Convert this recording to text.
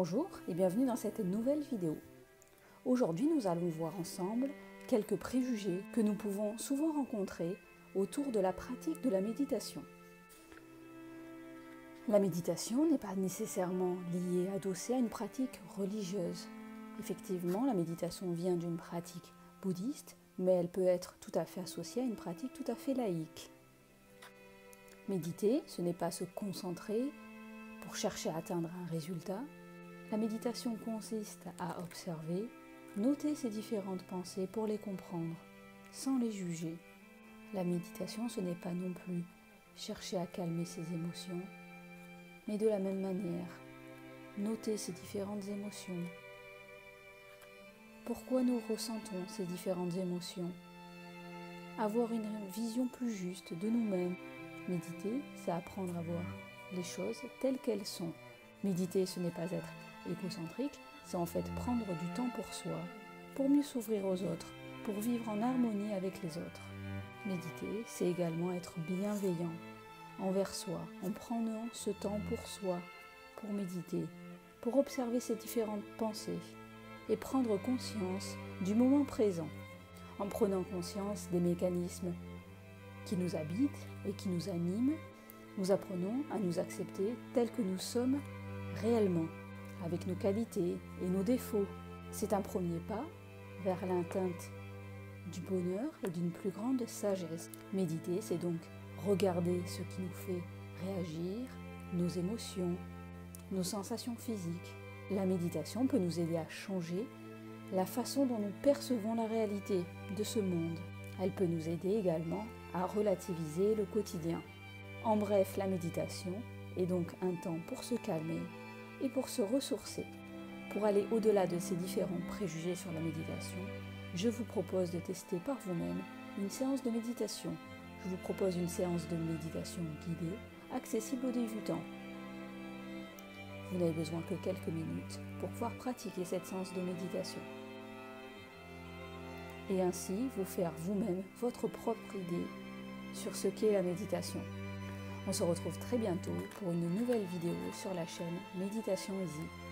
Bonjour et bienvenue dans cette nouvelle vidéo. Aujourd'hui nous allons voir ensemble quelques préjugés que nous pouvons souvent rencontrer autour de la pratique de la méditation. La méditation n'est pas nécessairement liée, adossée à une pratique religieuse. Effectivement, la méditation vient d'une pratique bouddhiste, mais elle peut être tout à fait associée à une pratique tout à fait laïque. Méditer, ce n'est pas se concentrer pour chercher à atteindre un résultat. La méditation consiste à observer, noter ses différentes pensées pour les comprendre, sans les juger. La méditation, ce n'est pas non plus chercher à calmer ses émotions, mais de la même manière, noter ces différentes émotions. Pourquoi nous ressentons ces différentes émotions? Avoir une vision plus juste de nous-mêmes. Méditer, c'est apprendre à voir les choses telles qu'elles sont. Méditer, ce n'est pas être égocentrique, c'est en fait prendre du temps pour soi, pour mieux s'ouvrir aux autres, pour vivre en harmonie avec les autres. Méditer, c'est également être bienveillant envers soi, en prenant ce temps pour soi, pour méditer, pour observer ses différentes pensées et prendre conscience du moment présent, en prenant conscience des mécanismes qui nous habitent et qui nous animent, nous apprenons à nous accepter tels que nous sommes réellement, avec nos qualités et nos défauts. C'est un premier pas vers l'atteinte du bonheur et d'une plus grande sagesse. Méditer, c'est donc regarder ce qui nous fait réagir, nos émotions, nos sensations physiques. La méditation peut nous aider à changer la façon dont nous percevons la réalité de ce monde. Elle peut nous aider également à relativiser le quotidien. En bref, la méditation est donc un temps pour se calmer et pour se ressourcer. Pour aller au-delà de ces différents préjugés sur la méditation, je vous propose de tester par vous-même une séance de méditation. Je vous propose une séance de méditation guidée, accessible aux débutants. Vous n'avez besoin que quelques minutes pour pouvoir pratiquer cette séance de méditation. Et ainsi vous faire vous-même votre propre idée sur ce qu'est la méditation. On se retrouve très bientôt pour une nouvelle vidéo sur la chaîne Méditation Easy.